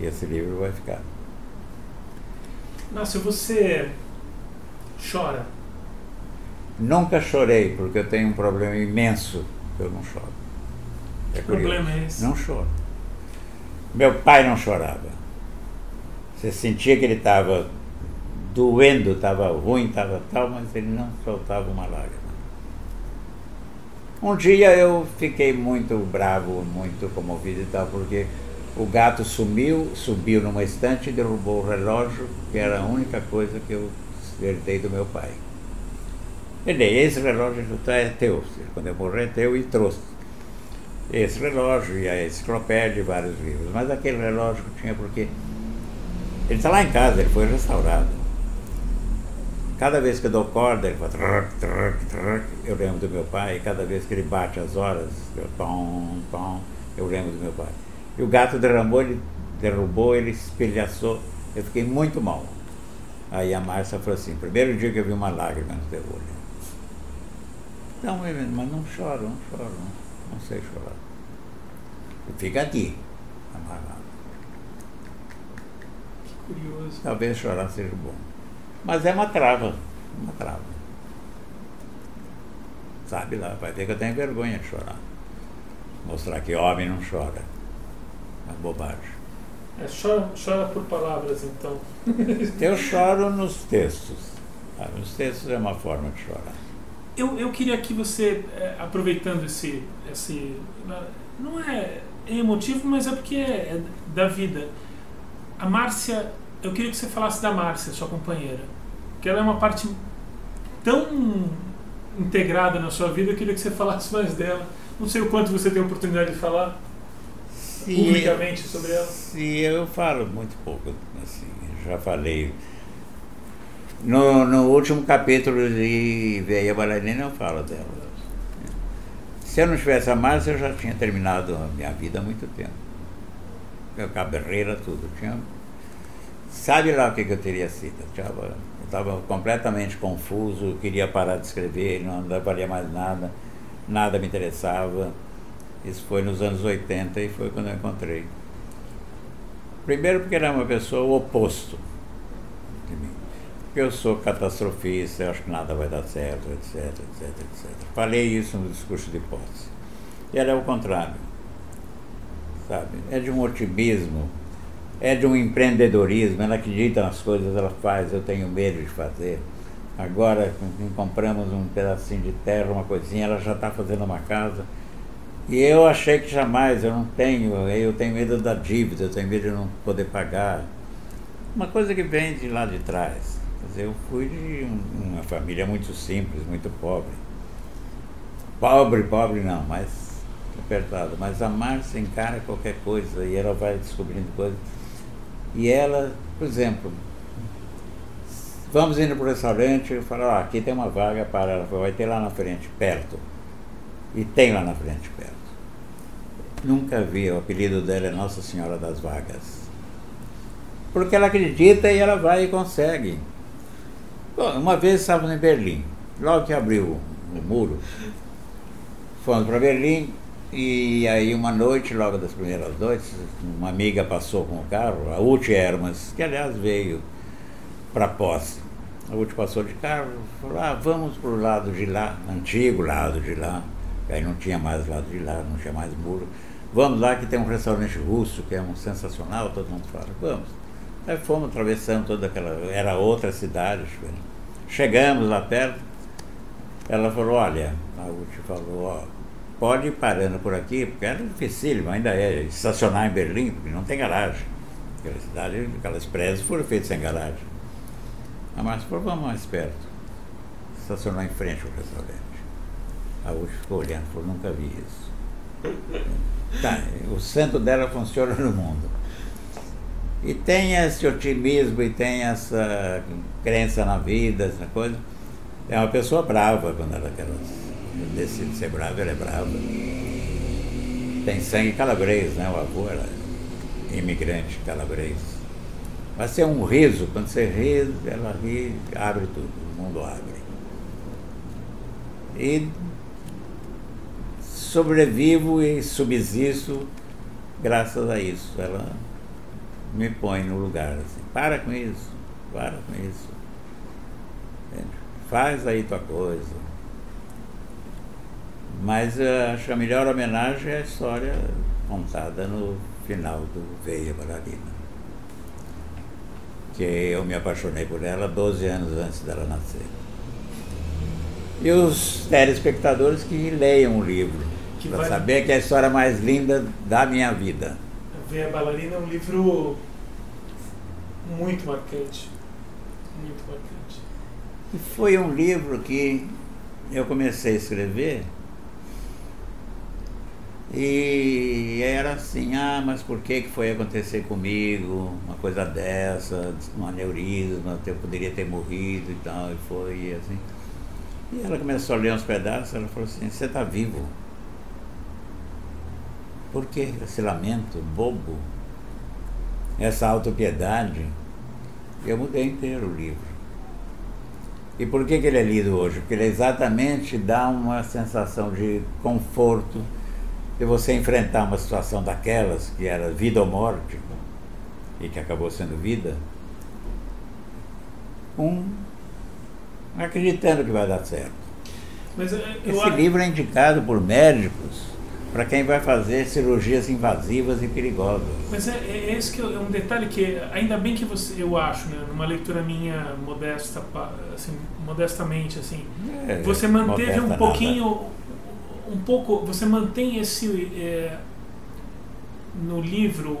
E esse livro vai ficar. Nossa, você chora? Nunca chorei, porque eu tenho um problema imenso. Eu não choro. É que problema é esse? Não choro. Meu pai não chorava. Você sentia que ele estava doendo, estava ruim, estava tal, mas ele não soltava uma lágrima. Um dia eu fiquei muito bravo, muito comovido e tal, porque o gato sumiu, subiu numa estante e derrubou o relógio, que era a única coisa que eu herdei do meu pai. Herdei, esse relógio é teu, quando eu morrer é teu e trouxe. Esse relógio e a enciclopédia e vários livros. Mas aquele relógio tinha porque. Ele está lá em casa, ele foi restaurado. Cada vez que eu dou corda, ele faz. Eu lembro do meu pai, e cada vez que ele bate as horas, eu, tom, tom, eu lembro do meu pai. E o gato derramou, ele derrubou, ele espelhaçou. Eu fiquei muito mal. Aí a Márcia falou assim: primeiro dia que eu vi uma lágrima no teu olho. Não, mas não choro, não choro, não, sei chorar. Fica aqui, amarrado. Que curioso. Talvez chorar seja bom. Mas é uma trava, uma trava. Sabe lá, vai ver que eu tenho vergonha de chorar. Mostrar que homem não chora. É bobagem. É, chora, chora por palavras, então. eu choro nos textos. Ah, nos textos é uma forma de chorar. Eu, eu queria que você, é, aproveitando esse, esse. Não é emotivo, mas é porque é, é da vida. A Márcia, eu queria que você falasse da Márcia, sua companheira que ela é uma parte tão integrada na sua vida, eu queria que você falasse mais dela. Não sei o quanto você tem a oportunidade de falar sim, publicamente sobre ela. Sim, eu falo muito pouco. Assim, já falei. No, no último capítulo de Veia Bailarina eu falo dela. Se eu não tivesse a Márcia, eu já tinha terminado a minha vida há muito tempo. Minha carreira, tudo. Tinha... Sabe lá o que, que eu teria sido? Eu estava completamente confuso, queria parar de escrever, não valia mais nada, nada me interessava. Isso foi nos anos 80 e foi quando eu encontrei. Primeiro porque era uma pessoa oposto de mim. Eu sou catastrofista, eu acho que nada vai dar certo, etc, etc, etc. Falei isso no discurso de posse. E ela é o contrário. Sabe? É de um otimismo é de um empreendedorismo, ela acredita nas coisas, ela faz, eu tenho medo de fazer. Agora compramos um pedacinho de terra, uma coisinha, ela já está fazendo uma casa. E eu achei que jamais, eu não tenho, eu tenho medo da dívida, eu tenho medo de não poder pagar. Uma coisa que vem de lá de trás. Eu fui de uma família muito simples, muito pobre. Pobre, pobre não, mas apertado. Mas a Márcia encara qualquer coisa e ela vai descobrindo coisas. E ela, por exemplo, vamos indo para o restaurante, eu falo, ah, aqui tem uma vaga para ela, vai ter lá na frente, perto. E tem lá na frente, perto. Nunca vi, o apelido dela é Nossa Senhora das Vagas. Porque ela acredita e ela vai e consegue. Uma vez estávamos em Berlim, logo que abriu o muro, fomos para Berlim, e aí uma noite, logo das primeiras noites, uma amiga passou com o carro, a Uti Hermas, que aliás veio para posse. A Uti passou de carro, falou, ah, vamos para o lado de lá, antigo lado de lá, aí não tinha mais lado de lá, não tinha mais muro. Vamos lá que tem um restaurante russo que é um sensacional, todo mundo fala, vamos. Aí fomos atravessando toda aquela. Era outra cidade. Chegamos lá perto, ela falou, olha, a Uti falou, ó pode ir parando por aqui, porque era dificílimo, ainda é, estacionar em Berlim, porque não tem garagem. Aquela cidade, aquelas prédios foram feitas sem garagem. A Márcia falou, vamos mais perto. Estacionou em frente ao restaurante. A Uchi ficou olhando, falou, nunca vi isso. tá, o centro dela funciona no mundo. E tem esse otimismo e tem essa crença na vida, essa coisa. É uma pessoa brava quando ela quer decide ser brava, ela é brava. Tem sangue calabrês, né? O avô era imigrante calabrês. Mas ser um riso, quando você ri, ela ri, abre tudo, o mundo abre. E sobrevivo e subsisto graças a isso. Ela me põe no lugar assim, para com isso, para com isso. Faz aí tua coisa. Mas eu acho que a melhor homenagem é a história contada no final do Veia Bailarina. Que eu me apaixonei por ela 12 anos antes dela nascer. E os telespectadores que leiam o livro, para vai... saber que é a história mais linda da minha vida. A Veia Bailarina é um livro muito marcante. Muito marcante. E foi um livro que eu comecei a escrever e era assim, ah, mas por que, que foi acontecer comigo uma coisa dessa, um aneurisma, eu poderia ter morrido e tal, e foi assim. E ela começou a ler uns pedaços, ela falou assim, você está vivo. Por que esse lamento bobo? Essa autopiedade? Eu mudei inteiro o livro. E por que, que ele é lido hoje? Porque ele exatamente dá uma sensação de conforto de você enfrentar uma situação daquelas, que era vida ou morte, e que acabou sendo vida, um acreditando que vai dar certo. Mas, Esse livro é indicado por médicos para quem vai fazer cirurgias invasivas e perigosas. Mas é, é esse que é um detalhe que ainda bem que você, eu acho, né, numa leitura minha modesta, assim, modestamente assim, é, você manteve um pouquinho nada um pouco, você mantém esse é, no livro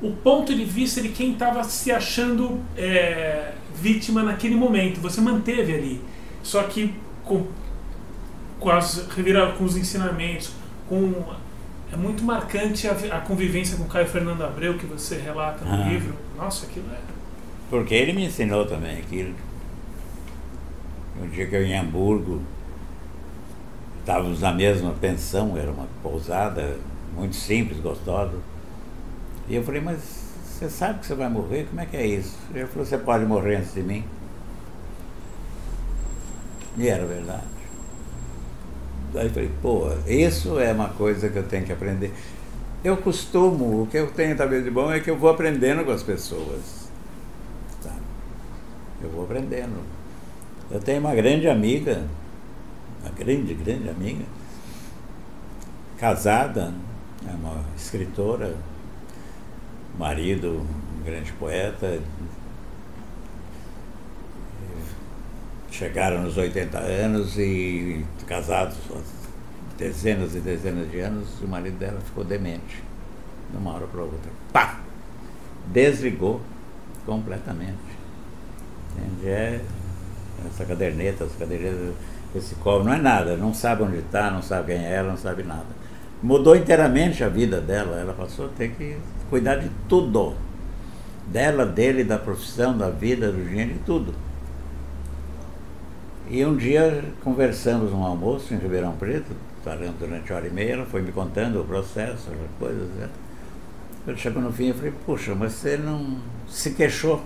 o ponto de vista de quem estava se achando é, vítima naquele momento. Você manteve ali, só que com, com, as, com os ensinamentos, com é muito marcante a, a, convivência com Caio Fernando Abreu que você relata no ah. livro. Nossa, aquilo é. Porque ele me ensinou também aquilo. Um dia que eu em Hamburgo Estávamos na mesma pensão, era uma pousada muito simples, gostosa. E eu falei, mas você sabe que você vai morrer? Como é que é isso? Ele falou, você pode morrer antes de mim. E era verdade. Aí falei, pô, isso é uma coisa que eu tenho que aprender. Eu costumo, o que eu tenho talvez de bom é que eu vou aprendendo com as pessoas. Sabe? Eu vou aprendendo. Eu tenho uma grande amiga, uma grande, grande amiga, casada, é uma escritora, marido, um grande poeta. Chegaram nos 80 anos e casados dezenas e dezenas de anos, o marido dela ficou demente, de uma hora para outra. Pá! Desligou completamente. Entende? É essa caderneta, essa caderneta esse cobre, não é nada, não sabe onde está, não sabe quem é ela, não sabe nada. Mudou inteiramente a vida dela, ela passou a ter que cuidar de tudo. Dela, dele, da profissão, da vida, do dinheiro, de tudo. E um dia conversamos num almoço em Ribeirão Preto, falando durante uma hora e meia, ela foi me contando o processo, as coisas. Né? Quando chegou no fim, eu falei, puxa, mas você não se queixou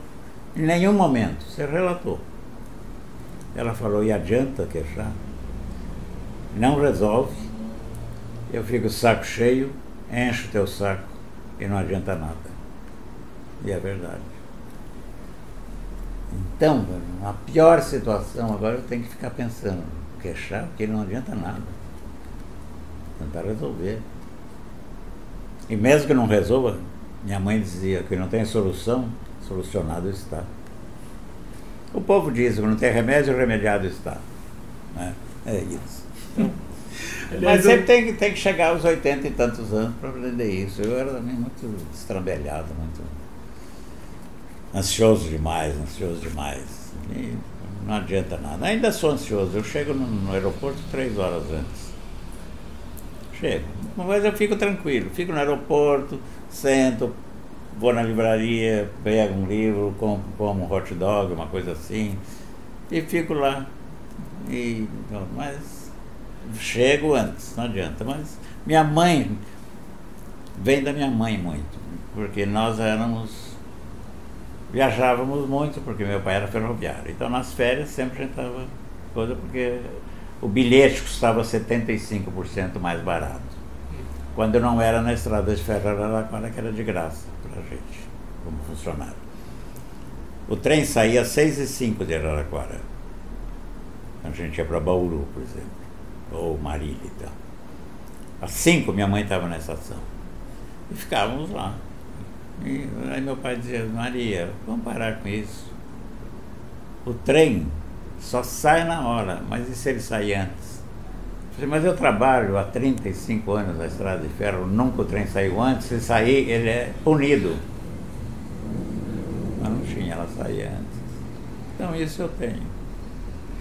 em nenhum momento, você relatou. Ela falou, e adianta queixar? Não resolve. Eu fico saco cheio, encho o teu saco e não adianta nada. E é verdade. Então, na pior situação, agora eu tenho que ficar pensando, queixar, porque não adianta nada. Tentar resolver. E mesmo que não resolva, minha mãe dizia que não tem solução, solucionado está. O povo diz que não tem remédio, remediado está. Né? É isso. Mas sempre tem que, tem que chegar aos 80 e tantos anos para aprender isso. Eu era também muito estrambelhado, muito ansioso demais, ansioso demais. E não adianta nada. Ainda sou ansioso. Eu chego no, no aeroporto três horas antes. Chego. Mas eu fico tranquilo. Fico no aeroporto, sento, vou na livraria, pego um livro, como, como um hot dog, uma coisa assim, e fico lá. E, mas chego antes, não adianta. Mas minha mãe vem da minha mãe muito, porque nós éramos. Viajávamos muito, porque meu pai era ferroviário. Então nas férias sempre a gente estava coisa, porque o bilhete custava 75% mais barato. Quando não era na estrada de ferro Araraquara, que era de graça para a gente, como funcionário. O trem saía às 6 e 5 de Araraquara. A gente ia para Bauru, por exemplo, ou Marília e tal. Às 5 minha mãe estava na estação. E ficávamos lá. E aí meu pai dizia, Maria, vamos parar com isso. O trem só sai na hora, mas e se ele sair antes? Falei, mas eu trabalho há 35 anos na estrada de ferro, nunca o trem saiu antes, se sair ele é punido. Mas não tinha, ela saía antes. Então isso eu tenho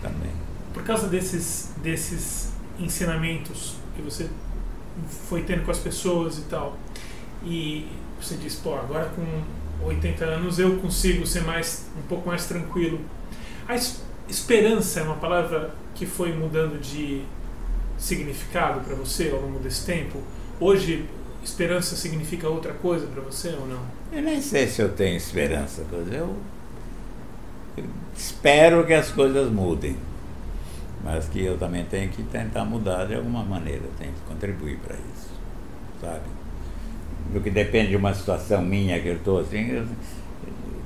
também. Por causa desses, desses ensinamentos que você foi tendo com as pessoas e tal, e você diz, pô, agora com 80 anos eu consigo ser mais um pouco mais tranquilo. A esperança é uma palavra que foi mudando de significado para você ao longo desse tempo? Hoje, esperança significa outra coisa para você ou não? Eu nem sei se eu tenho esperança, eu, eu espero que as coisas mudem, mas que eu também tenho que tentar mudar de alguma maneira, tenho que contribuir para isso, sabe? Do que depende de uma situação minha que eu estou assim, eu,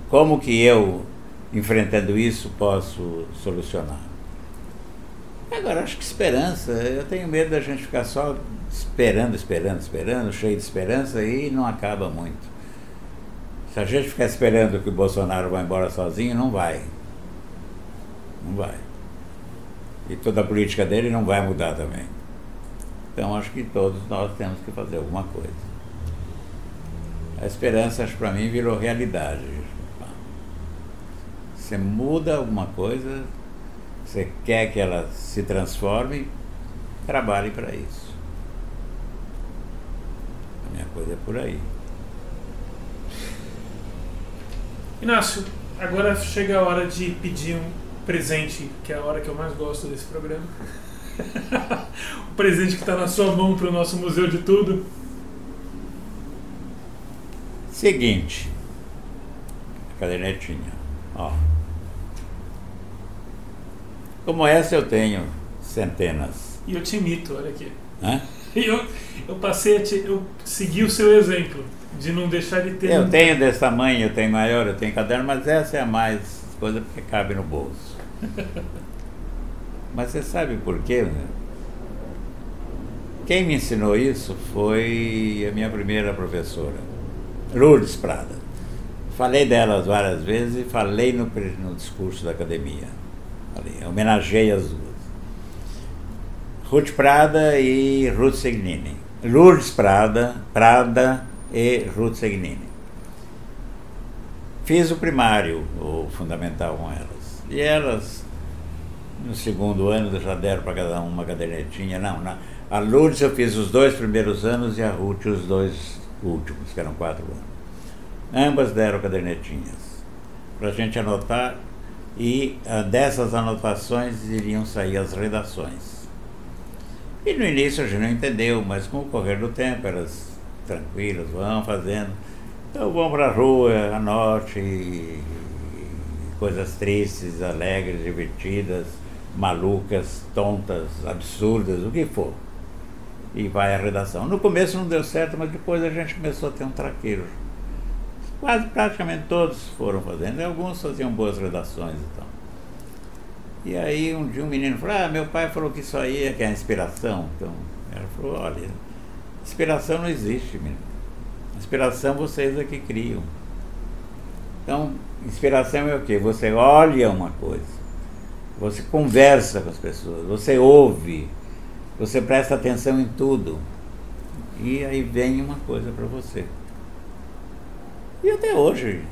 como que eu enfrentando isso, posso solucionar. Agora, acho que esperança, eu tenho medo da gente ficar só esperando, esperando, esperando, cheio de esperança e não acaba muito. Se a gente ficar esperando que o Bolsonaro vá embora sozinho, não vai. Não vai. E toda a política dele não vai mudar também. Então acho que todos nós temos que fazer alguma coisa. A esperança, para mim, virou realidade. Você muda alguma coisa, você quer que ela se transforme, trabalhe para isso. A minha coisa é por aí. Inácio, agora chega a hora de pedir um presente, que é a hora que eu mais gosto desse programa. o presente que está na sua mão para o nosso Museu de Tudo. Seguinte, cadernetinha, ó. Como essa eu tenho centenas. E eu te imito, olha aqui. Hã? Eu, eu passei a te, eu segui o seu exemplo de não deixar de ter. Eu tenho desse tamanho, eu tenho maior, eu tenho caderno, mas essa é a mais coisa porque cabe no bolso. mas você sabe por quê? Né? Quem me ensinou isso foi a minha primeira professora, Lourdes Prada. Falei delas várias vezes e falei no, no discurso da academia ali, homenageei as duas. Ruth Prada e Ruth Segnini. Lourdes Prada, Prada e Ruth Segnini. Fiz o primário, o fundamental com elas. E elas, no segundo ano, já deram para cada uma uma cadernetinha. Não, não. A Lourdes eu fiz os dois primeiros anos e a Ruth os dois últimos, que eram quatro anos. Ambas deram cadernetinhas. Para a gente anotar e uh, dessas anotações iriam sair as redações. E no início a gente não entendeu, mas com o correr do tempo elas tranquilas, vão fazendo. Então vão para a rua, anote coisas tristes, alegres, divertidas, malucas, tontas, absurdas, o que for. E vai a redação. No começo não deu certo, mas depois a gente começou a ter um traqueiro Quase praticamente todos foram fazendo, alguns faziam boas redações e tal. E aí um dia um menino falou, ah, meu pai falou que isso aí é que é inspiração. Então, ela falou, olha, inspiração não existe, menino. Inspiração vocês é que criam. Então, inspiração é o quê? Você olha uma coisa, você conversa com as pessoas, você ouve, você presta atenção em tudo. E aí vem uma coisa para você. E até hoje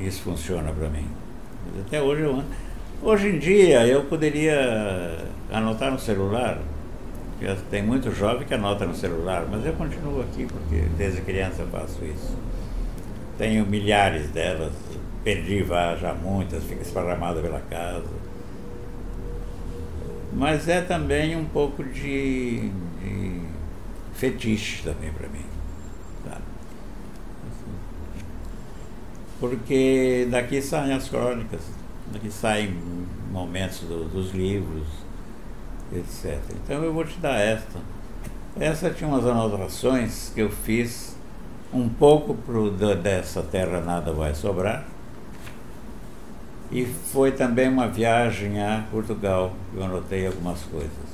isso funciona para mim. Até hoje eu ando. Hoje em dia eu poderia anotar no celular, tem muito jovem que anota no celular, mas eu continuo aqui porque desde criança eu faço isso. tenho milhares delas, perdi já muitas, fica esparramada pela casa. Mas é também um pouco de, de fetiche também para mim. Sabe? Porque daqui saem as crônicas, daqui saem momentos do, dos livros, etc. Então eu vou te dar esta. Essa tinha umas anotações que eu fiz um pouco pro, dessa terra nada vai sobrar. E foi também uma viagem a Portugal, eu anotei algumas coisas.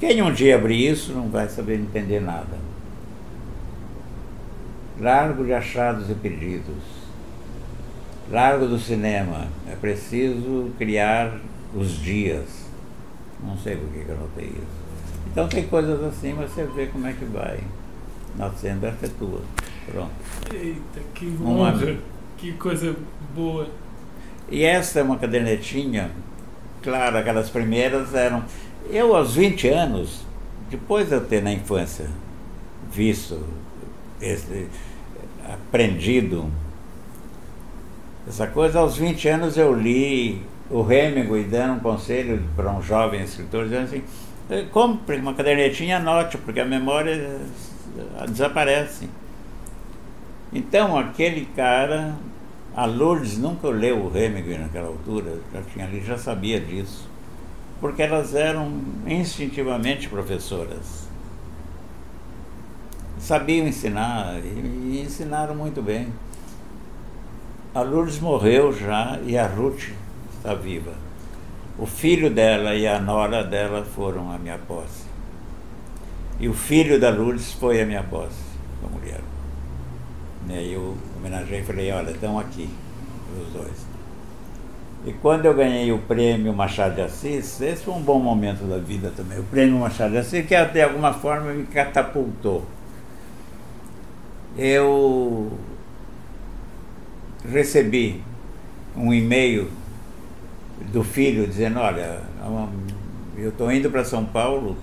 Quem um dia abrir isso não vai saber entender nada. Largo de achados e perdidos. Largo do cinema. É preciso criar os dias. Não sei por que eu anotei isso. Então tem coisas assim, mas você vê como é que vai nascendo, essa é tua. Pronto. Eita, que honra, que coisa boa. E essa é uma cadernetinha, claro, aquelas primeiras eram. Eu, aos 20 anos, depois de eu ter na infância visto, esse, aprendido essa coisa, aos 20 anos eu li o Hemingway dando um conselho para um jovem escritor, dizendo assim, compre uma cadernetinha anote, porque a memória eh, desaparece. Então aquele cara, a Lourdes nunca leu o Hemingway naquela altura, já tinha ali, já sabia disso, porque elas eram instintivamente professoras. Sabiam ensinar e, e ensinaram muito bem. A Lourdes morreu já e a Ruth está viva. O filho dela e a nora dela foram a minha posse. E o filho da Lourdes foi a minha posse, a mulher. E eu homenageei e falei, olha, estão aqui, os dois. E quando eu ganhei o prêmio Machado de Assis, esse foi um bom momento da vida também. O prêmio Machado de Assis, que de alguma forma me catapultou. Eu recebi um e-mail do filho dizendo, olha, eu estou indo para São Paulo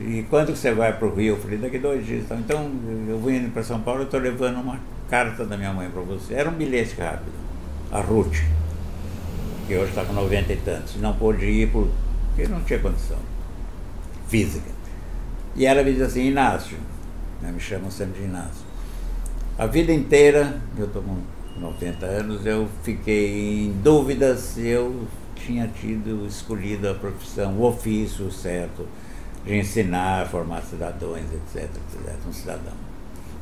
e quando você vai para o Rio? Eu falei, daqui dois dias. Então, eu vou indo para São Paulo, eu estou levando uma carta da minha mãe para você. Era um bilhete rápido. A Ruth, que hoje está com 90 e tantos, não pôde ir porque não tinha condição física. E ela me diz assim, Inácio, né, me chamam sempre de Inácio. A vida inteira, eu estou com 90 anos, eu fiquei em dúvida se eu tinha tido escolhido a profissão, o ofício certo de ensinar, formar cidadãos, etc, etc, um cidadão.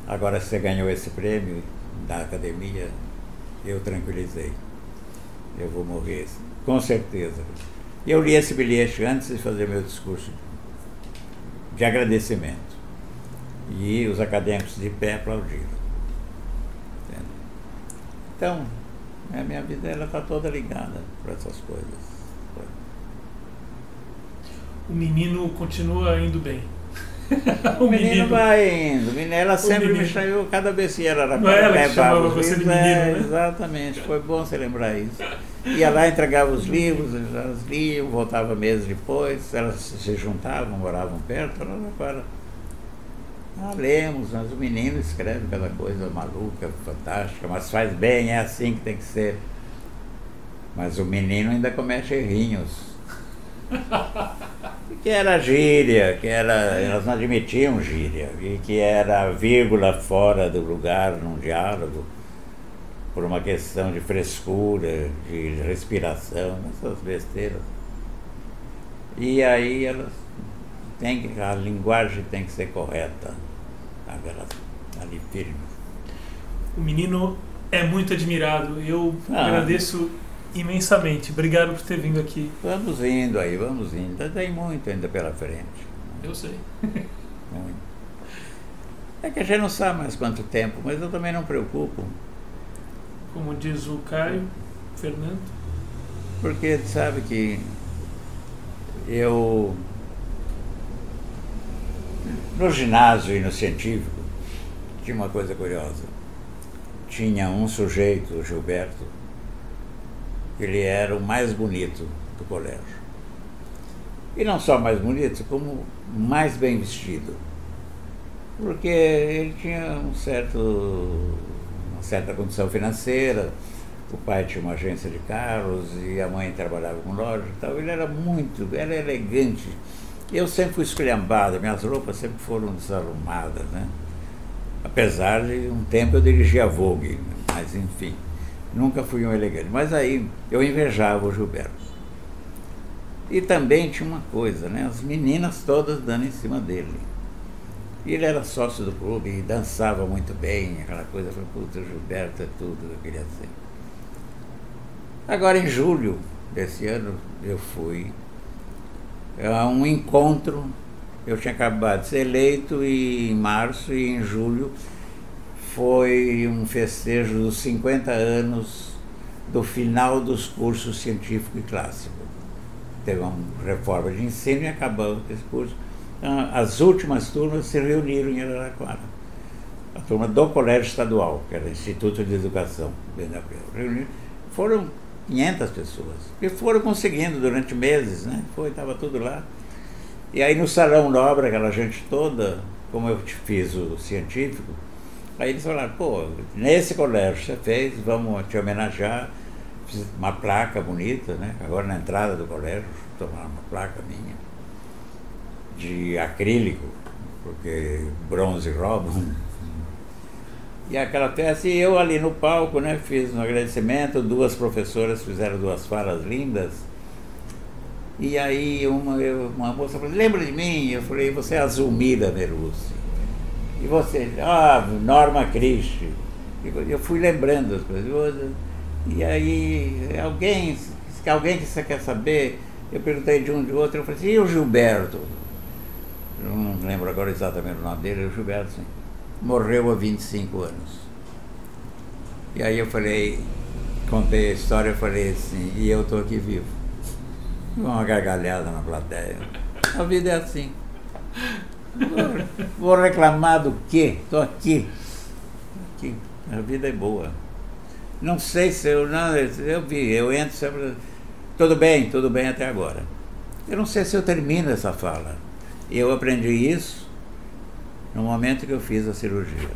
Agora, você ganhou esse prêmio da academia, eu tranquilizei. Eu vou morrer, com certeza. Eu li esse bilhete antes de fazer meu discurso de agradecimento. E os acadêmicos de pé aplaudiram. Então, a minha vida está toda ligada para essas coisas. O menino continua indo bem. O, menino, menino vai indo. Ela sempre menino. me chamou, cada vez que era Não é ela que chamava você de menino, é, né? Exatamente, foi bom você lembrar isso. Ia lá, entregava os livros, elas liam, voltava meses depois, elas se juntavam, moravam perto, agora ah, lemos, mas o menino escreve cada coisa maluca, fantástica, mas faz bem, é assim que tem que ser. Mas o menino ainda comete errinhos. Que era gíria, que era. Elas não admitiam gíria, e que era vírgula fora do lugar num diálogo, por uma questão de frescura, de respiração, essas besteiras. E aí elas têm a linguagem tem que ser correta aquelas ali firmes. O menino é muito admirado. Eu ah. agradeço imensamente. Obrigado por ter vindo aqui. Vamos indo aí, vamos indo. Tem muito ainda pela frente. Eu sei. Muito. É que a gente não sabe mais quanto tempo, mas eu também não preocupo. Como diz o Caio, Fernando. Porque sabe que eu no ginásio e no científico, tinha uma coisa curiosa. Tinha um sujeito, o Gilberto, ele era o mais bonito do colégio. E não só mais bonito, como mais bem vestido. Porque ele tinha um certo, uma certa condição financeira, o pai tinha uma agência de carros e a mãe trabalhava com loja e tal. Ele era muito, era elegante. Eu sempre fui esculhambado, minhas roupas sempre foram desarrumadas, né? Apesar de um tempo eu dirigia Vogue, mas enfim, nunca fui um elegante. Mas aí eu invejava o Gilberto. E também tinha uma coisa, né? As meninas todas dando em cima dele. E ele era sócio do clube e dançava muito bem, aquela coisa. Falei, puta, o Gilberto é tudo que eu queria ser. Agora, em julho desse ano, eu fui a um encontro. Eu tinha acabado de ser eleito e em março e em julho foi um festejo dos 50 anos do final dos cursos científico e clássico. Teve uma reforma de ensino e acabou esse curso. Então, as últimas turmas se reuniram em Araraquara. A turma do Colégio Estadual, que era Instituto de Educação, foram 500 pessoas. E foram conseguindo durante meses, né? Foi, estava tudo lá. E aí no Salão Nobre, aquela gente toda, como eu fiz o científico, aí eles falaram, pô, nesse colégio você fez, vamos te homenagear, fiz uma placa bonita, né? Agora na entrada do colégio, tomaram uma placa minha, de acrílico, porque bronze rouba. E aquela festa, e eu ali no palco, né, fiz um agradecimento, duas professoras fizeram duas falas lindas. E aí uma, uma moça falou, lembra de mim? Eu falei, você é a Zulmira Merussi. E você, ah, Norma Cristi. Eu fui lembrando as coisas. E aí, alguém, alguém que você quer saber, eu perguntei de um de outro, eu falei assim, e o Gilberto? Eu não lembro agora exatamente o nome dele, o Gilberto, sim morreu há 25 anos. E aí eu falei, contei a história, falei assim, e eu estou aqui vivo. Uma gargalhada na plateia. A vida é assim. Vou reclamar do quê? Estou aqui. aqui. A vida é boa. Não sei se eu. Não, eu vi, eu entro sempre. Tudo bem, tudo bem até agora. Eu não sei se eu termino essa fala. Eu aprendi isso no momento que eu fiz a cirurgia.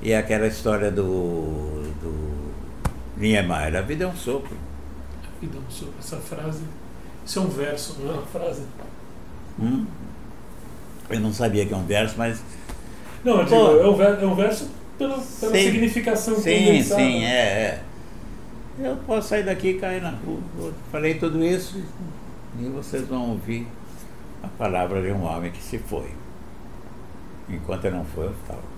E aquela história do, do Niemeyer, a vida é um sopro. A vida é um sopro, essa frase, isso é um verso, não é uma frase. Hum? Eu não sabia que é um verso, mas. Não, eu digo, é, um verso, é um verso pela, pela sim, significação Sim, condensada. sim, é, é. Eu posso sair daqui e cair na rua. Eu falei tudo isso e vocês vão ouvir a palavra de um homem que se foi. Enquanto eu não for, eu estava.